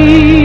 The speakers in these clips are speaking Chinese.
You.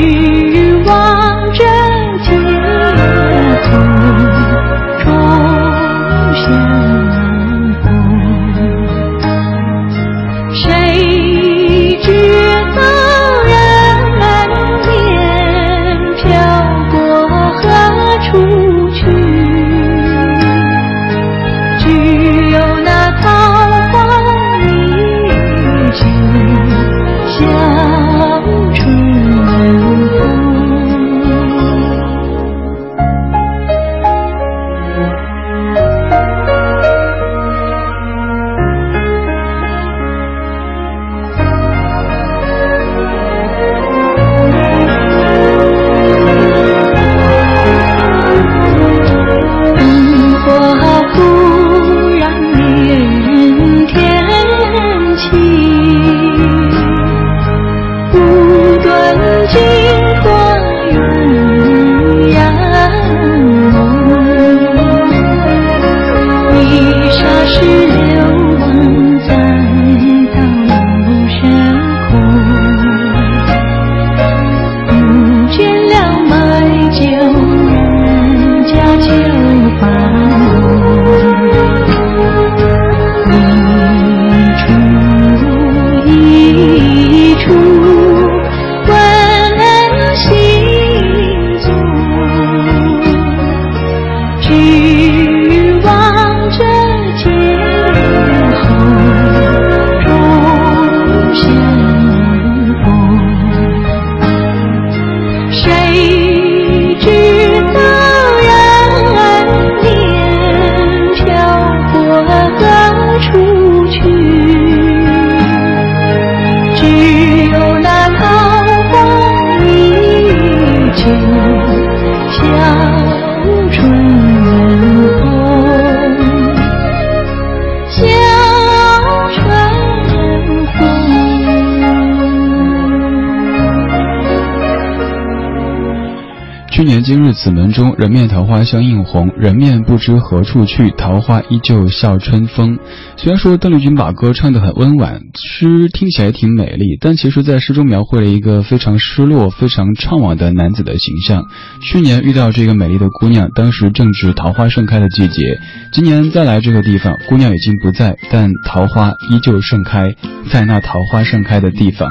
今日此门中，人面桃花相映红。人面不知何处去，桃花依旧笑春风。虽然说邓丽君把歌唱得很温婉，诗听起来挺美丽，但其实在诗中描绘了一个非常失落、非常怅惘的男子的形象。去年遇到这个美丽的姑娘，当时正值桃花盛开的季节。今年再来这个地方，姑娘已经不在，但桃花依旧盛开在那桃花盛开的地方。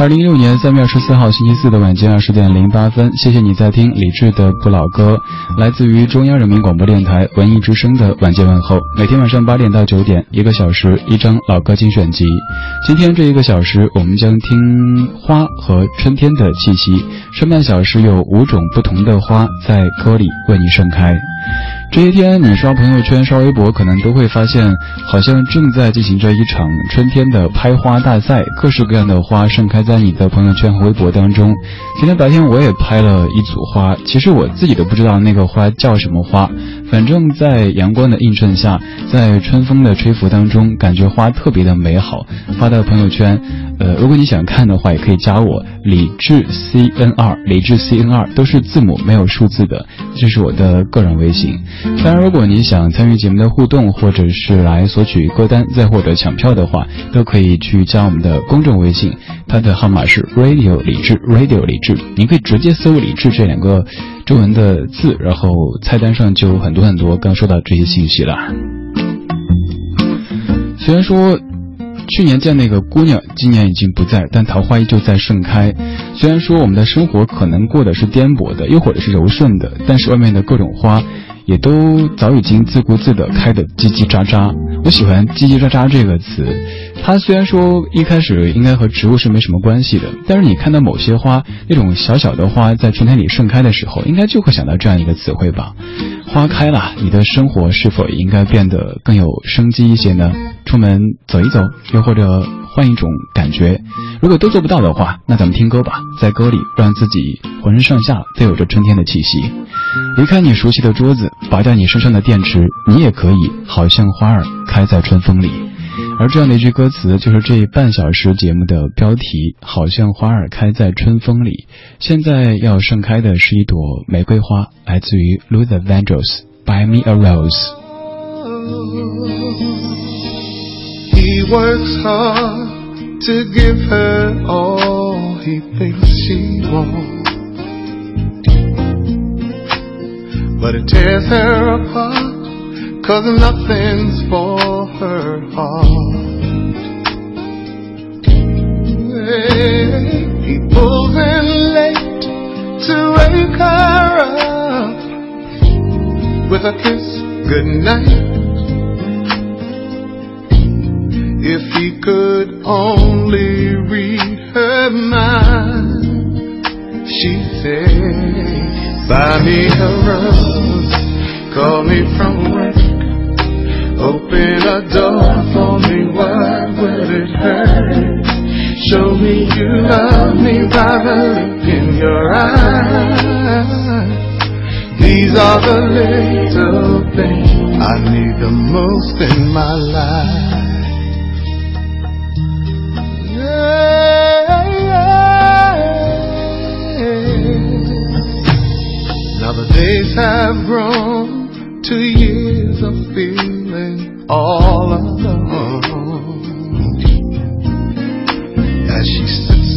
二零一六年三月二十四号星期四的晚间二十点零八分，谢谢你在听李志的不老歌，来自于中央人民广播电台文艺之声的晚间问候。每天晚上八点到九点，一个小时一张老歌精选集。今天这一个小时，我们将听花和春天的气息。上半小时有五种不同的花在歌里为你盛开。这些天，你刷朋友圈、刷微博，可能都会发现，好像正在进行着一场春天的拍花大赛，各式各样的花盛开在你的朋友圈和微博当中。今天白天我也拍了一组花，其实我自己都不知道那个花叫什么花，反正在阳光的映衬下，在春风的吹拂当中，感觉花特别的美好，发到朋友圈。呃，如果你想看的话，也可以加我李智 C N 二，李智 C N 二都是字母，没有数字的，这是我的个人微信。当然，如果你想参与节目的互动，或者是来索取歌单，再或者抢票的话，都可以去加我们的公众微信，它的号码是 Radio 李智，Radio 李智，你可以直接搜“李智”这两个中文的字，然后菜单上就很多很多刚说到这些信息了。虽然说。去年见那个姑娘，今年已经不在，但桃花依旧在盛开。虽然说我们的生活可能过的是颠簸的，又或者是柔顺的，但是外面的各种花，也都早已经自顾自的开的叽叽喳喳。我喜欢“叽叽喳喳”这个词，它虽然说一开始应该和植物是没什么关系的，但是你看到某些花，那种小小的花在春天里盛开的时候，应该就会想到这样一个词汇吧？花开了，你的生活是否也应该变得更有生机一些呢？出门走一走，又或者换一种感觉。如果都做不到的话，那咱们听歌吧，在歌里让自己浑身上下都有着春天的气息。离开你熟悉的桌子，拔掉你身上的电池，你也可以好像花儿开在春风里。而这样的一句歌词，就是这半小时节目的标题，好像花儿开在春风里。现在要盛开的是一朵玫瑰花，来自于 Luther Vandross，《Buy Me a Rose》。He works hard to give her all he thinks she wants. But it tears her apart, cause nothing's for her heart. He pulls in late to wake her up with a kiss goodnight. If he could only read her mind, she said, Buy me a rose, call me from work, open a door for me, what would it hurt? Show me you love me by the look in your eyes. These are the little things I need the most in my life. Now the days have grown to years of feeling all alone.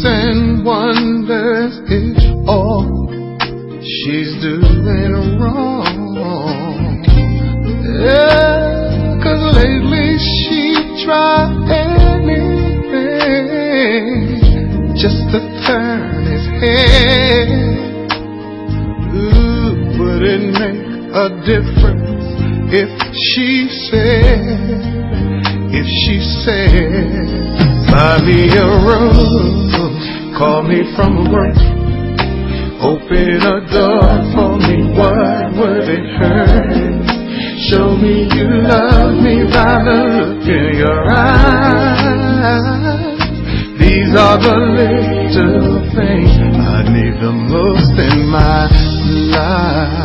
And wonders if all she's doing wrong. Yeah, cause lately she tried anything just to turn his head. Ooh, would it make a difference if she said, if she said, buy me a rose, call me from work, open a door for me, what would it hurt? Show me you love me by the look in your eyes. These are the little things I need the most in my life.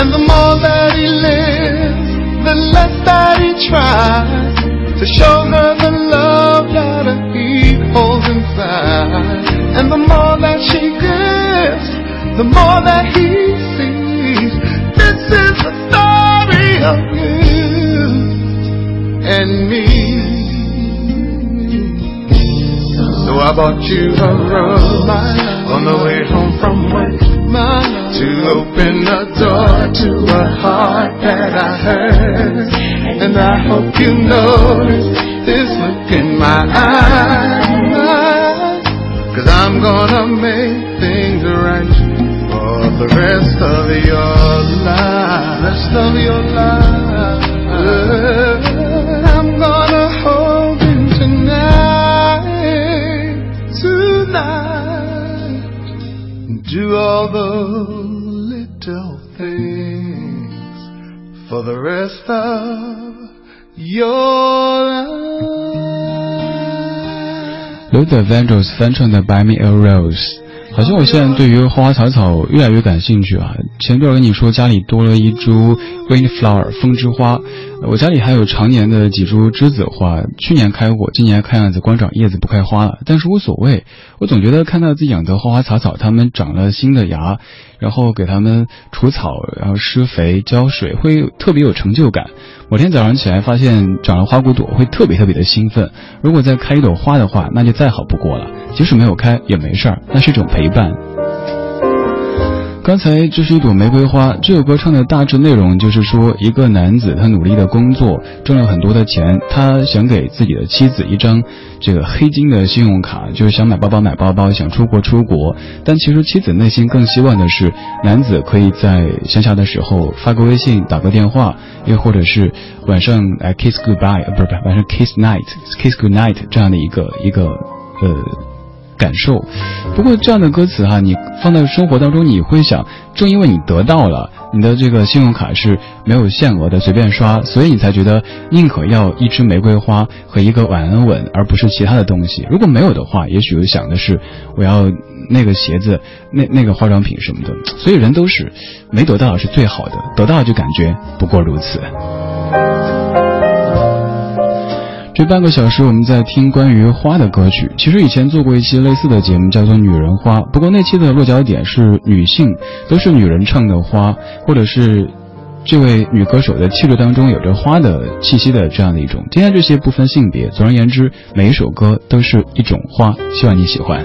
And the more that he lives, the less that he tries to show her And the more that she gives, the more that he sees. This is the story of you and me. So I bought you a rose on the way home from work to open the door to a heart that I heard. And I hope you notice this look in my eyes. Cause I'm gonna make things right for the rest of your life. Rest of your life. I'm gonna hold you tonight, tonight. Do all the little things for the rest of your life. Luther Vandross 翻唱的《Buy Me a Rose》，好像我现在对于花花草草越来越感兴趣啊。前段跟你说家里多了一株 Windflower 风之花，我家里还有常年的几株栀子花，去年开过，今年看样子光长叶子不开花了，但是无所谓。我总觉得看到自己养的花花草草，它们长了新的芽，然后给它们除草，然后施肥浇水，会特别有成就感。某天早上起来发现长了花骨朵，会特别特别的兴奋。如果再开一朵花的话，那就再好不过了。即使没有开也没事儿，那是一种陪伴。刚才这是一朵玫瑰花。这首歌唱的大致内容就是说，一个男子他努力的工作，挣了很多的钱，他想给自己的妻子一张这个黑金的信用卡，就是想买包包买包包，想出国出国。但其实妻子内心更希望的是，男子可以在乡下的时候发个微信，打个电话，又或者是晚上来 kiss goodbye，不是不是晚上 kiss night，kiss good night 这样的一个一个呃。感受，不过这样的歌词哈，你放在生活当中，你会想，正因为你得到了你的这个信用卡是没有限额的，随便刷，所以你才觉得宁可要一支玫瑰花和一个晚安吻，而不是其他的东西。如果没有的话，也许想的是我要那个鞋子、那那个化妆品什么的。所以人都是没得到是最好的，得到就感觉不过如此。这半个小时，我们在听关于花的歌曲。其实以前做过一期类似的节目，叫做《女人花》，不过那期的落脚点是女性，都是女人唱的花，或者是这位女歌手的气质当中有着花的气息的这样的一种。今天这些不分性别，总而言之，每一首歌都是一种花，希望你喜欢。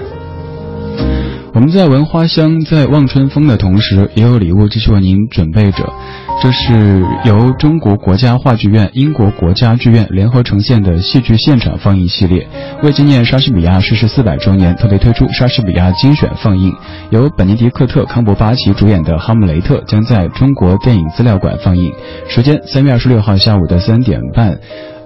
我们在闻花香，在望春风的同时，也有礼物继续为您准备着。这是由中国国家话剧院、英国国家剧院联合呈现的戏剧现场放映系列，为纪念莎士比亚逝世四百周年，特别推出莎士比亚精选放映。由本尼迪克特·康伯巴奇主演的《哈姆雷特》将在中国电影资料馆放映，时间三月二十六号下午的三点半。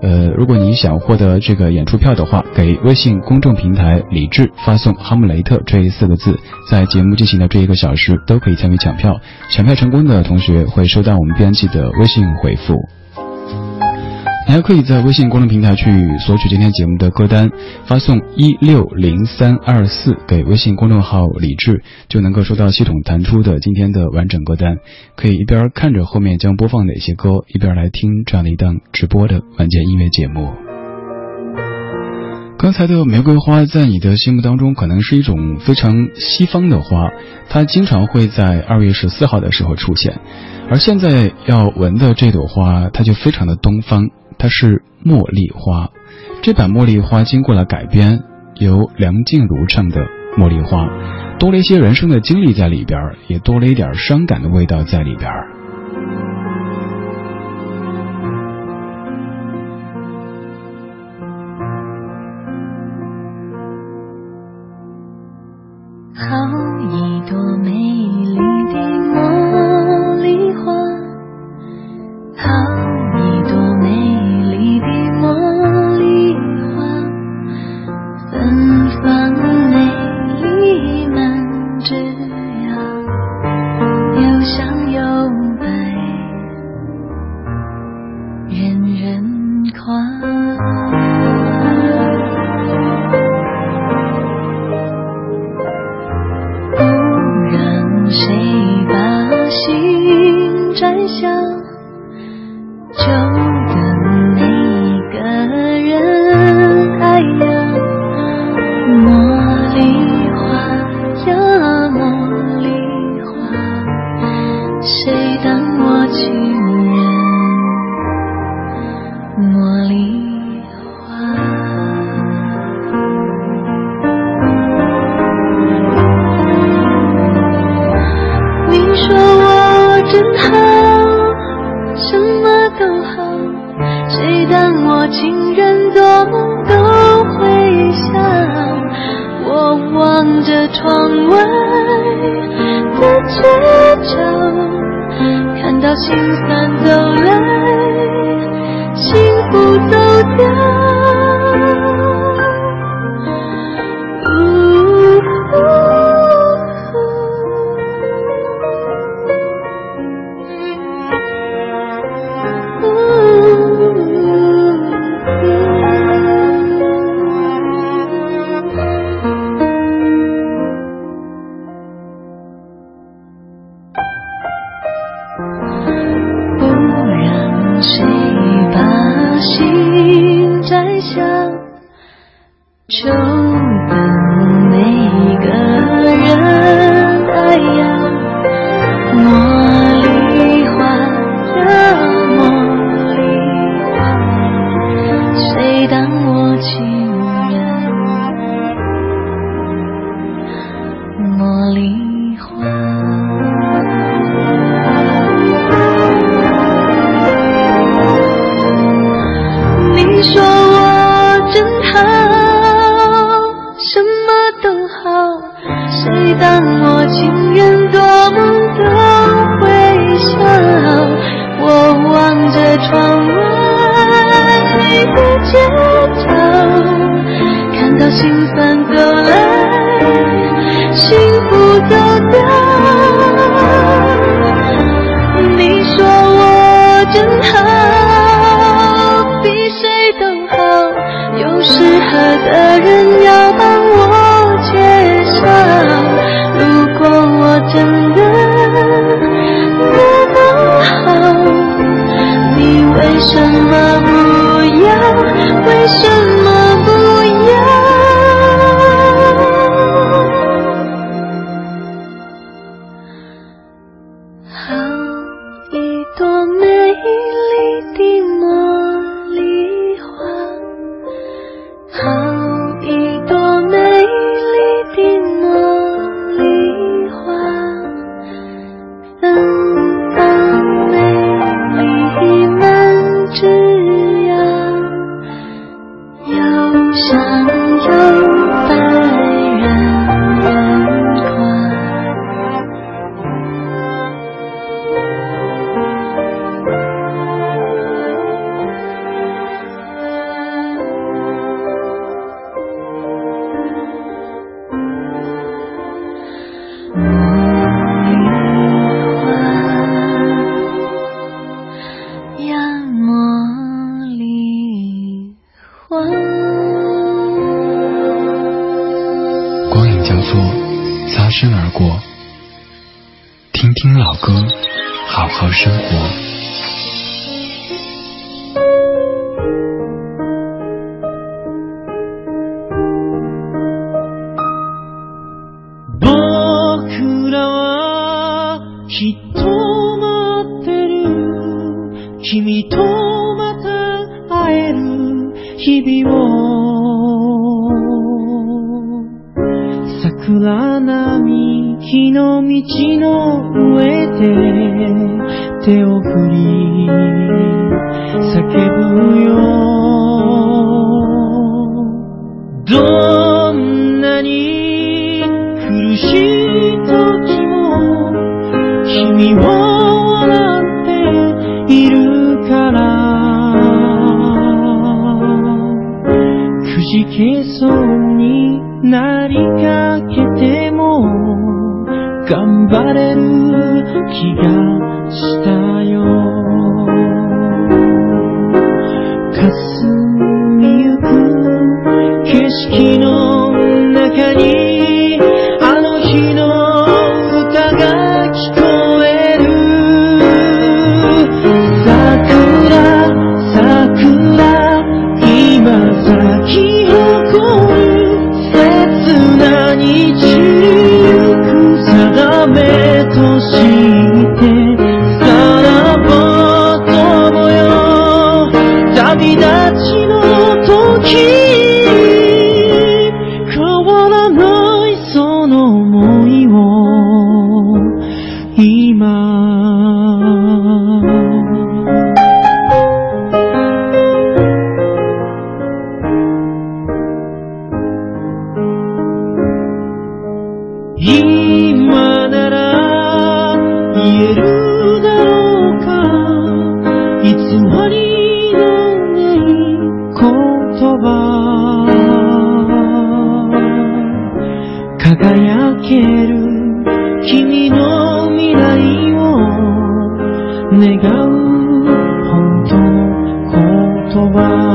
呃，如果你想获得这个演出票的话，给微信公众平台“李志”发送“哈姆雷特”这四个字，在节目进行的这一个小时都可以参与抢票。抢票成功的同学会收到我们编辑的微信回复。你还可以在微信公众平台去索取今天节目的歌单，发送一六零三二四给微信公众号李志，就能够收到系统弹出的今天的完整歌单。可以一边看着后面将播放哪些歌，一边来听这样的一档直播的晚间音乐节目。刚才的玫瑰花在你的心目当中可能是一种非常西方的花，它经常会在二月十四号的时候出现，而现在要闻的这朵花，它就非常的东方。它是茉莉花，这版茉莉花经过了改编，由梁静茹唱的茉莉花，多了一些人生的经历在里边，也多了一点伤感的味道在里边。好。どんなに苦しい時も君を笑っているから。くじけそうになりかけても頑張れる気がした。world.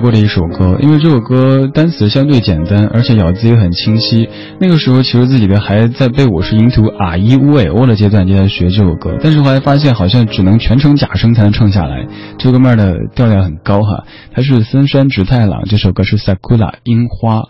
过的一首歌，因为这首歌单词相对简单，而且咬字也很清晰。那个时候其实自己的还在背我是音图啊一乌诶哦的阶段就在学这首歌，但是后来发现好像只能全程假声才能唱下来。这哥们儿的调调很高哈，他是森山直太郎，这首歌是 Sakura 樱花，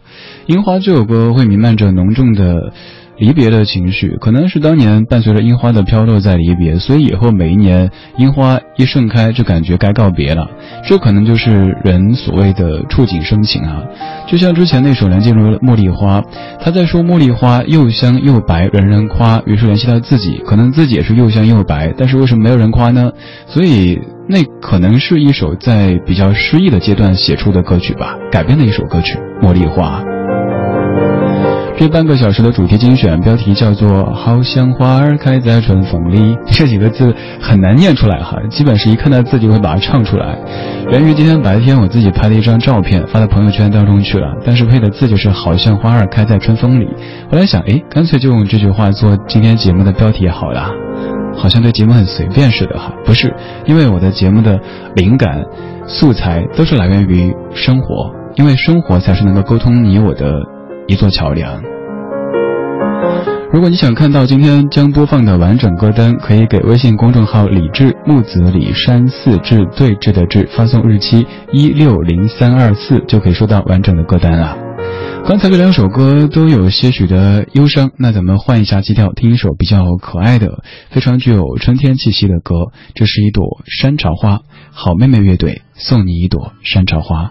樱花这首歌会弥漫着浓重的。离别的情绪，可能是当年伴随着樱花的飘落在离别，所以以后每一年樱花一盛开，就感觉该告别了。这可能就是人所谓的触景生情啊。就像之前那首梁静茹《茉莉花》，他在说茉莉花又香又白，人人夸。于是联系到自己，可能自己也是又香又白，但是为什么没有人夸呢？所以那可能是一首在比较失意的阶段写出的歌曲吧，改编的一首歌曲《茉莉花》。这半个小时的主题精选标题叫做“好像花儿开在春风里”，这几个字很难念出来哈，基本是一看到字就会把它唱出来。源于今天白天我自己拍的一张照片发到朋友圈当中去了，但是配的字就是“好像花儿开在春风里”。后来想，哎，干脆就用这句话做今天节目的标题好了，好像对节目很随便似的哈。不是，因为我的节目的灵感、素材都是来源于生活，因为生活才是能够沟通你我的一座桥梁。如果你想看到今天将播放的完整歌单，可以给微信公众号“李志木子李山四志对峙的志”发送日期一六零三二四，就可以收到完整的歌单了。刚才这两首歌都有些许的忧伤，那咱们换一下基调，听一首比较可爱的、非常具有春天气息的歌。这是一朵山茶花，好妹妹乐队送你一朵山茶花。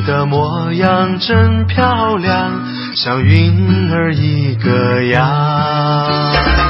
你的模样真漂亮，像云儿一个样。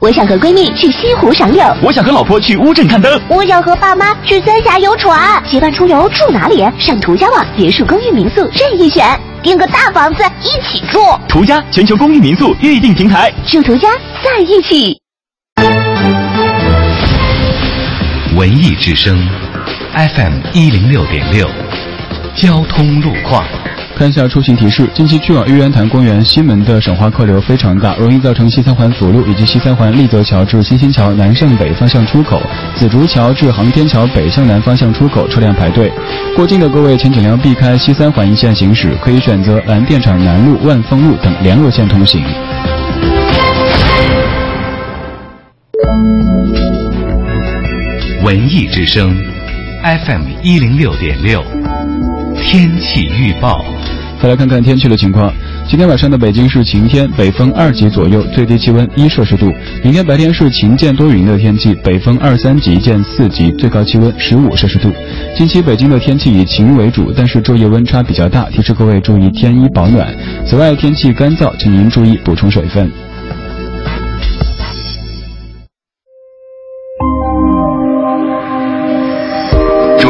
我想和闺蜜去西湖赏柳，我想和老婆去乌镇看灯，我想和爸妈去三峡游船。结伴出游住哪里？上途家网别墅、公寓、民宿任意选。订个大房子一起住，途家全球公寓民宿预订平台，住途家在一起。文艺之声，FM 一零六点六。交通路况。看一下出行提示：近期去往玉渊潭公园西门的省花客流非常大，容易造成西三环辅路以及西三环立泽桥至新兴桥南向北方向出口、紫竹桥至航天桥北向南方向出口车辆排队。过境的各位请尽量避开西三环一线行驶，可以选择蓝电厂南路、万丰路等联络线通行。文艺之声，FM 一零六点六，天气预报。再来看看天气的情况。今天晚上的北京是晴天，北风二级左右，最低气温一摄氏度。明天白天是晴间多云的天气，北风二三级见四级，最高气温十五摄氏度。近期北京的天气以晴为主，但是昼夜温差比较大，提示各位注意添衣保暖。此外，天气干燥，请您注意补充水分。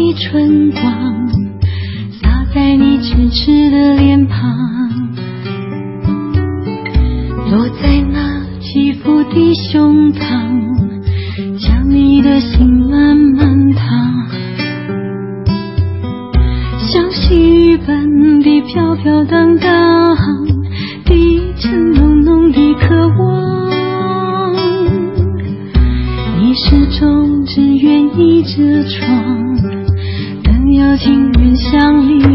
的春光，洒在你痴痴的脸庞，落在那起伏的胸膛，将你的心慢慢烫，像细雨般的飘飘荡荡，低沉浓浓的渴望。你始终只愿倚着窗，有情人相依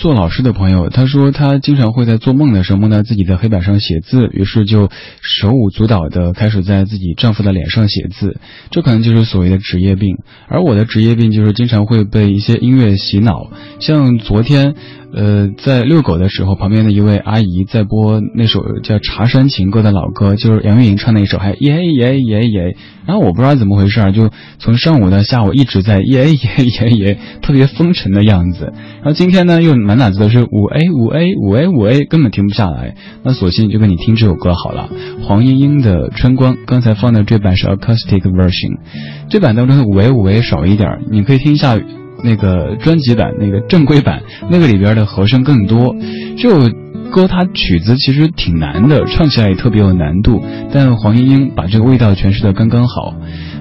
做老师的朋友，他说他经常会在做梦的时候梦到自己的黑板上写字，于是就手舞足蹈的开始在自己丈夫的脸上写字，这可能就是所谓的职业病。而我的职业病就是经常会被一些音乐洗脑，像昨天。呃，在遛狗的时候，旁边的一位阿姨在播那首叫《茶山情歌》的老歌，就是杨钰莹唱那一首，还耶耶耶耶。然后我不知道怎么回事，就从上午到下午一直在耶耶耶耶，特别风尘的样子。然后今天呢，又满脑子都是五 A 五 A 五 A 五 A，根本停不下来。那索性就跟你听这首歌好了，黄莺莺的《春光》。刚才放的这版是 acoustic version，这版当中的五 A 五 A 少一点，你可以听一下。那个专辑版，那个正规版，那个里边的和声更多。这首歌它曲子其实挺难的，唱起来也特别有难度。但黄莺莺把这个味道诠释的刚刚好。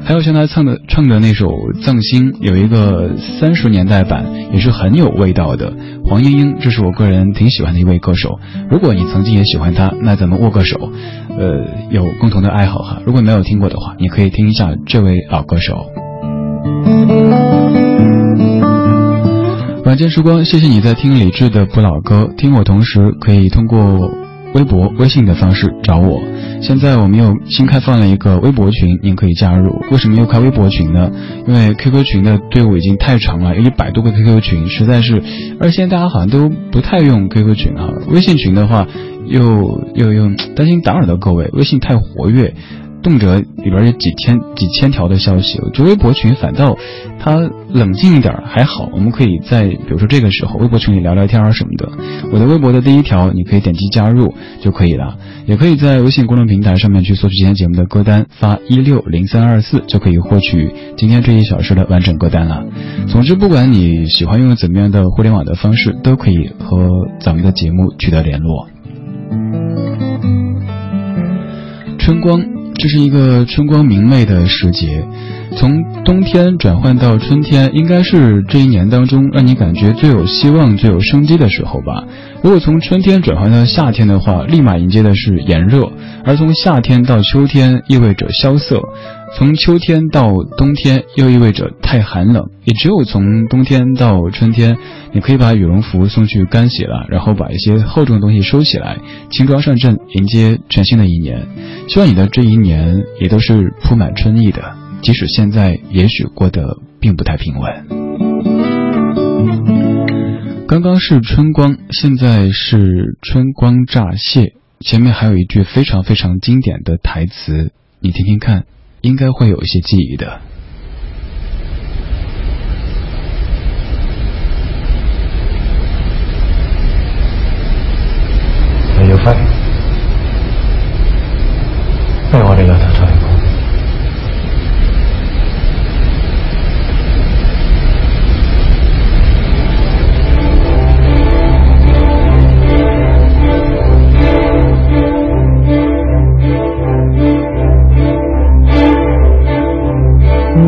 还有像她唱的唱的那首《藏心》，有一个三十年代版，也是很有味道的。黄莺莺，这是我个人挺喜欢的一位歌手。如果你曾经也喜欢她，那咱们握个手，呃，有共同的爱好哈。如果没有听过的话，你可以听一下这位老歌手。晚间时光，谢谢你在听李志的不老歌。听我同时可以通过微博、微信的方式找我。现在我们又新开放了一个微博群，您可以加入。为什么又开微博群呢？因为 QQ 群的队伍已经太长了，有一百多个 QQ 群，实在是，而现在大家好像都不太用 QQ 群啊。微信群的话，又又又担心打扰到各位，微信太活跃。动辄里边有几千几千条的消息，我觉得微博群反倒它冷静一点还好，我们可以在比如说这个时候微博群里聊聊天什么的。我的微博的第一条你可以点击加入就可以了，也可以在微信公众平台上面去索取今天节目的歌单，发一六零三二四就可以获取今天这一小时的完整歌单了。总之，不管你喜欢用怎么样的互联网的方式，都可以和咱们的节目取得联络。春光。这是一个春光明媚的时节，从冬天转换到春天，应该是这一年当中让你感觉最有希望、最有生机的时候吧。如果从春天转换到夏天的话，立马迎接的是炎热；而从夏天到秋天，意味着萧瑟。从秋天到冬天，又意味着太寒冷。也只有从冬天到春天，你可以把羽绒服送去干洗了，然后把一些厚重的东西收起来，轻装上阵，迎接全新的一年。希望你的这一年也都是铺满春意的，即使现在也许过得并不太平稳。刚刚是春光，现在是春光乍泄。前面还有一句非常非常经典的台词，你听听看。应该会有一些记忆的。你要飛，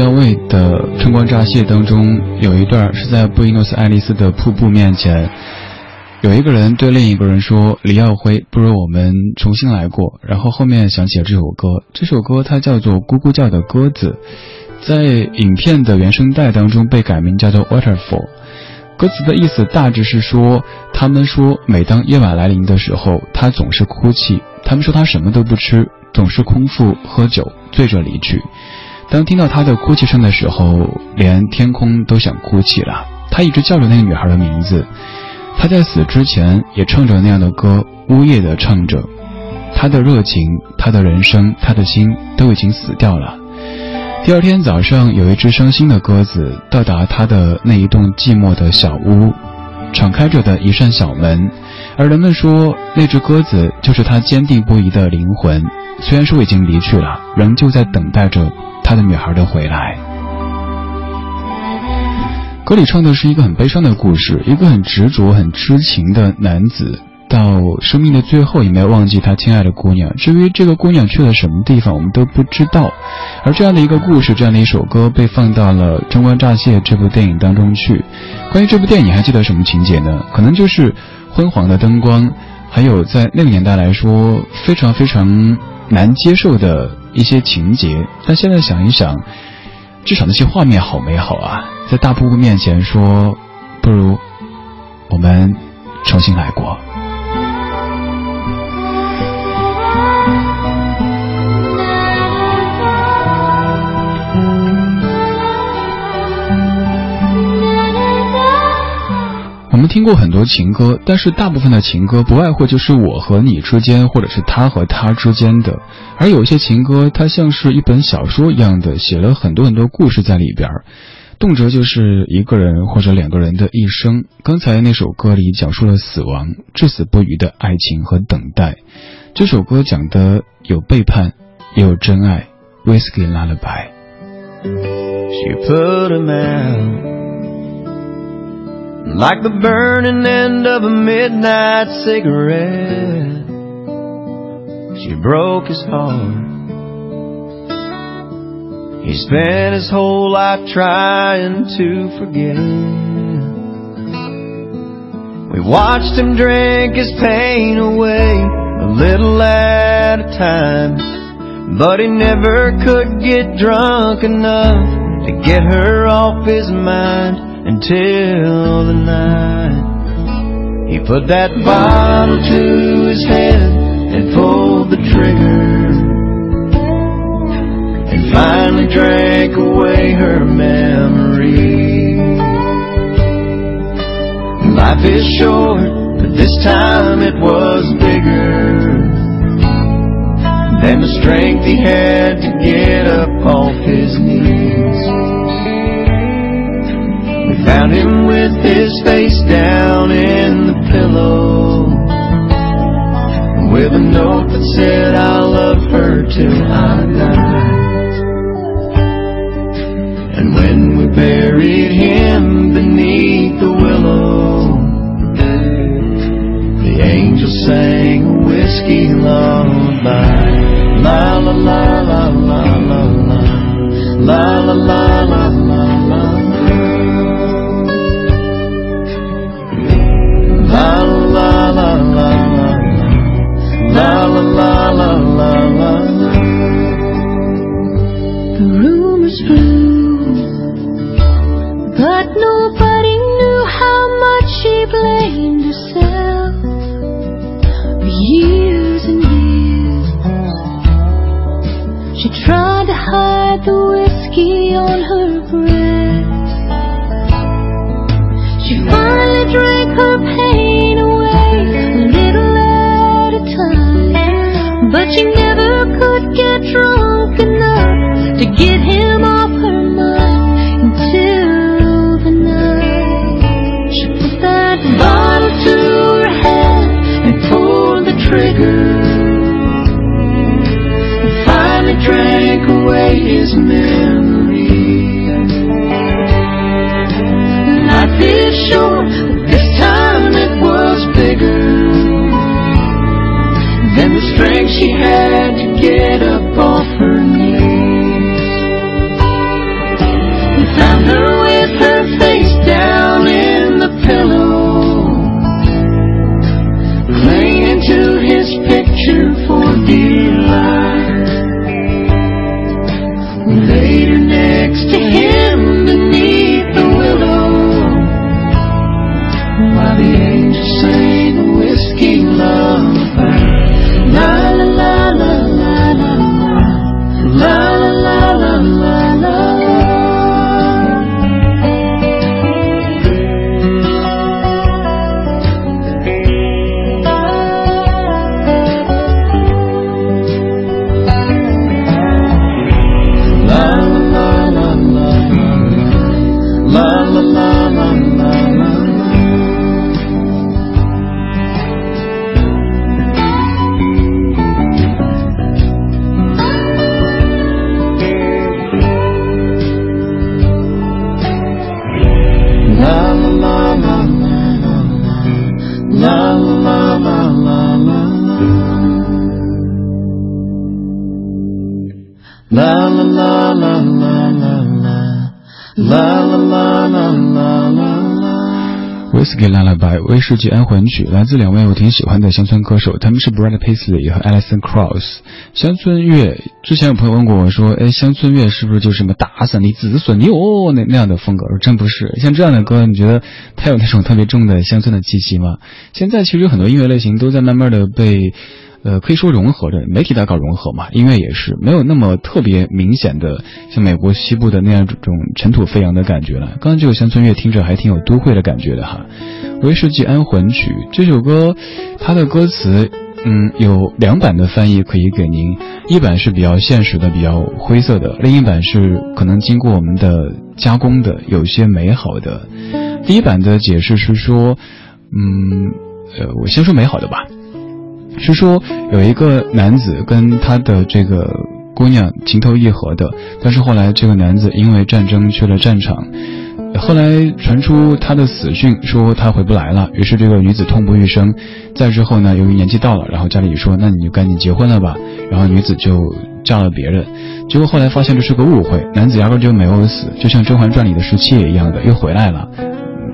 记不记得王家卫的《春光乍泄》当中有一段是在布宜诺斯艾利斯的瀑布面前，有一个人对另一个人说：“李耀辉，不如我们重新来过。”然后后面想起了这首歌，这首歌它叫做《咕咕叫的鸽子》，在影片的原声带当中被改名叫做《Waterfall》。歌词的意思大致是说，他们说每当夜晚来临的时候，他总是哭泣。他们说他什么都不吃，总是空腹喝酒，醉着离去。当听到他的哭泣声的时候，连天空都想哭泣了。他一直叫着那个女孩的名字，他在死之前也唱着那样的歌，呜咽的唱着。他的热情，他的人生，他的心都已经死掉了。第二天早上，有一只伤心的鸽子到达他的那一栋寂寞的小屋，敞开着的一扇小门，而人们说那只鸽子就是他坚定不移的灵魂。虽然说已经离去了，仍旧在等待着他的女孩的回来。歌里唱的是一个很悲伤的故事，一个很执着、很痴情的男子，到生命的最后也没有忘记他亲爱的姑娘。至于这个姑娘去了什么地方，我们都不知道。而这样的一个故事，这样的一首歌被放到了《春光乍泄》这部电影当中去。关于这部电影，你还记得什么情节呢？可能就是昏黄的灯光，还有在那个年代来说非常非常难接受的一些情节。但现在想一想，至少那些画面好美好啊！在大瀑布面前说，不如我们重新来过。我们听过很多情歌，但是大部分的情歌不外乎就是我和你之间，或者是他和他之间的。而有些情歌，它像是一本小说一样的，写了很多很多故事在里边儿，动辄就是一个人或者两个人的一生。刚才那首歌里讲述了死亡、至死不渝的爱情和等待。这首歌讲的有背叛，也有真爱。Whiskey Lullaby。She put him out like the burning end of a midnight cigarette. She broke his heart. He spent his whole life trying to forget. We watched him drink his pain away a little at a time. But he never could get drunk enough to get her off his mind until the night he put that bottle to his head and pulled the trigger and finally drank away her memory. Life is short, but this time it was bigger than the strength he had to get up off his knees. We found him with his face down in the pillow, with a note that said, I'll love her till I die. And when we buried him beneath the willow, the angel sang a whiskey lullaby. La la la la la la la La la la la la la Whiskey Lullaby 威士忌安魂曲来自两位我挺喜欢的乡村歌手，他们是 Brad Paisley 和 Alison Krauss。乡村乐之前有朋友问过我说，哎，乡村乐是不是就是什么打散你子孙你哦那那样的风格？我说真不是，像这样的歌，你觉得它有那种特别重的乡村的气息吗？现在其实很多音乐类型都在慢慢的被。呃，可以说融合着，媒体在搞融合嘛，音乐也是没有那么特别明显的像美国西部的那样这种尘土飞扬的感觉了。刚刚这个乡村乐听着还挺有都会的感觉的哈，《威士忌安魂曲》这首歌，它的歌词。嗯，有两版的翻译可以给您，一版是比较现实的、比较灰色的，另一版是可能经过我们的加工的，有些美好的。第一版的解释是说，嗯，呃，我先说美好的吧，是说有一个男子跟他的这个姑娘情投意合的，但是后来这个男子因为战争去了战场。后来传出他的死讯，说他回不来了。于是这个女子痛不欲生。再之后呢，由于年纪到了，然后家里说：“那你就赶紧结婚了吧。”然后女子就嫁了别人。结果后来发现这是个误会，男子压根就没有死，就像《甄嬛传》里的十七爷一样的又回来了。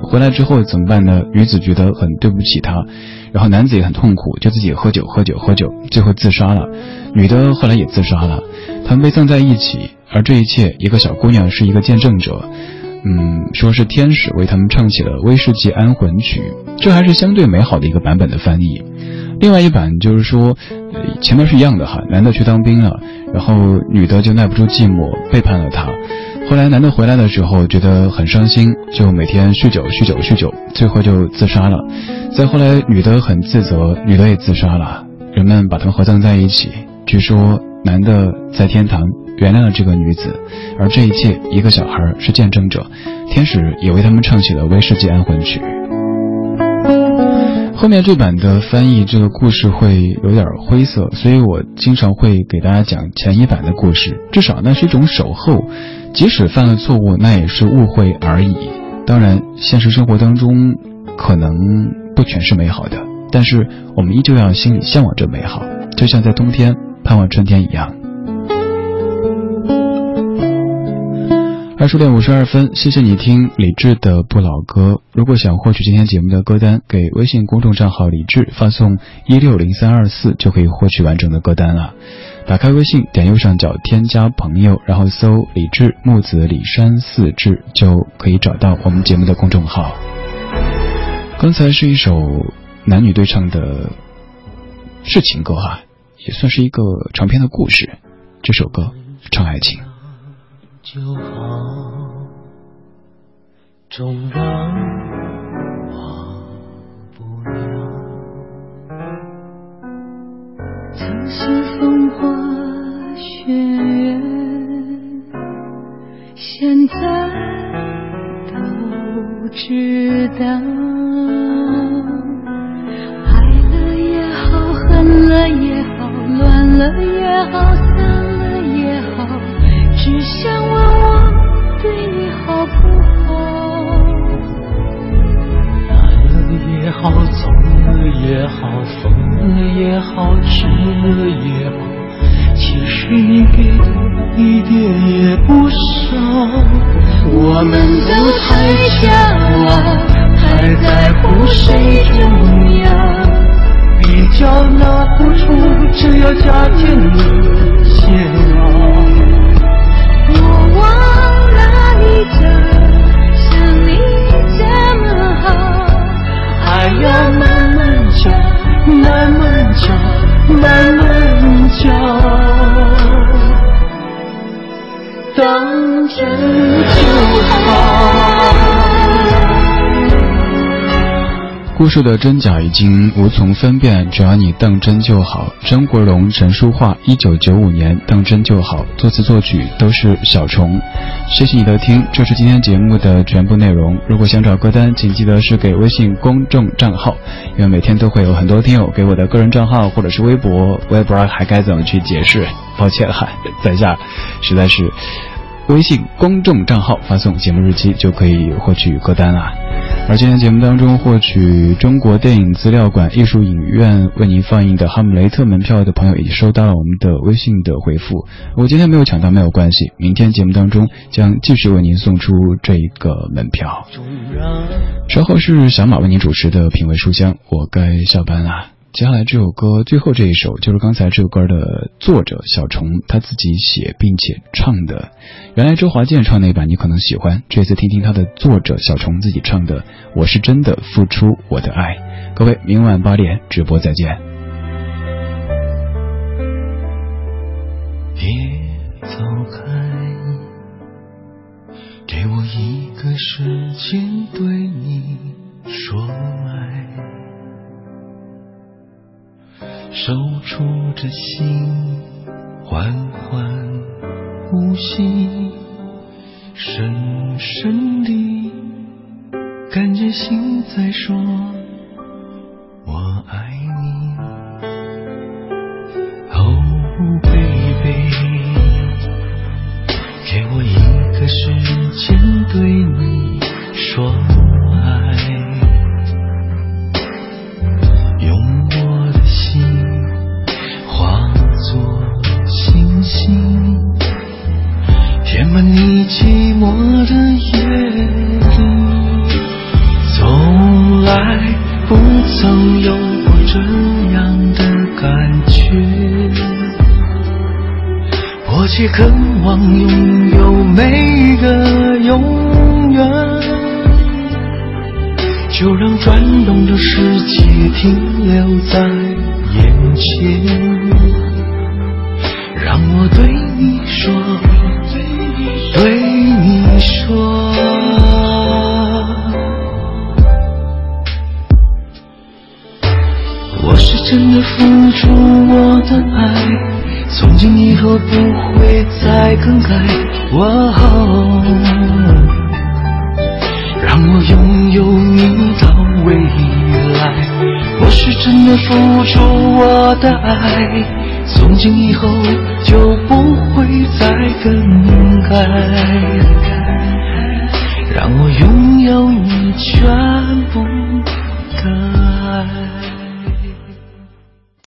回来之后怎么办呢？女子觉得很对不起他，然后男子也很痛苦，就自己喝酒喝酒喝酒，最后自杀了。女的后来也自杀了，他们被葬在一起。而这一切，一个小姑娘是一个见证者。嗯，说是天使为他们唱起了《威士忌安魂曲》，这还是相对美好的一个版本的翻译。另外一版就是说，前面是一样的哈，男的去当兵了，然后女的就耐不住寂寞背叛了他。后来男的回来的时候觉得很伤心，就每天酗酒酗酒酗酒，最后就自杀了。再后来女的很自责，女的也自杀了，人们把他们合葬在一起。据说男的在天堂。原谅了这个女子，而这一切，一个小孩是见证者，天使也为他们唱起了《威士忌安魂曲》。后面这版的翻译，这个故事会有点灰色，所以我经常会给大家讲前一版的故事，至少那是一种守候，即使犯了错误，那也是误会而已。当然，现实生活当中可能不全是美好的，但是我们依旧要心里向往着美好，就像在冬天盼望春天一样。二十点五十二分，谢谢你听李志的不老歌。如果想获取今天节目的歌单，给微信公众账号李志发送一六零三二四，就可以获取完整的歌单了。打开微信，点右上角添加朋友，然后搜李志木子李山四志，就可以找到我们节目的公众号。刚才是一首男女对唱的是情歌哈，也算是一个长篇的故事。这首歌唱爱情。就好，终让忘不了。曾是风花雪月，现在都知道。爱了也好，恨了也好，乱了也好，散了也好，想问我对你。好不好？来了也好，走了也好，疯了也好，痴了也好，其实你给的一点也不少。我们都太骄傲，太在乎谁重要，比较拿不出，只要加添了故事的真假已经无从分辨，只要你当真就好。张国荣、陈淑桦，一九九五年，当真就好。作词作曲都是小虫。谢谢你的听，这是今天节目的全部内容。如果想找歌单，请记得是给微信公众账号，因为每天都会有很多听友给我的个人账号或者是微博，我也不知道还该怎么去解释，抱歉哈，在下实在是。微信公众账号发送节目日期就可以获取歌单了。而今天节目当中获取中国电影资料馆艺术影院为您放映的《哈姆雷特》门票的朋友，已经收到了我们的微信的回复。我今天没有抢到没有关系，明天节目当中将继续为您送出这一个门票。稍后是小马为您主持的品味书香，我该下班了。接下来这首歌最后这一首就是刚才这首歌的作者小虫他自己写并且唱的。原来周华健唱那版你可能喜欢这次听听他的作者小虫自己唱的我是真的付出我的爱。各位明晚八点直播再见。别走开给我一个时间对你说爱守住这心，缓缓呼吸，深深的感觉心在说：我爱你。oh baby，给我一个时间对你说。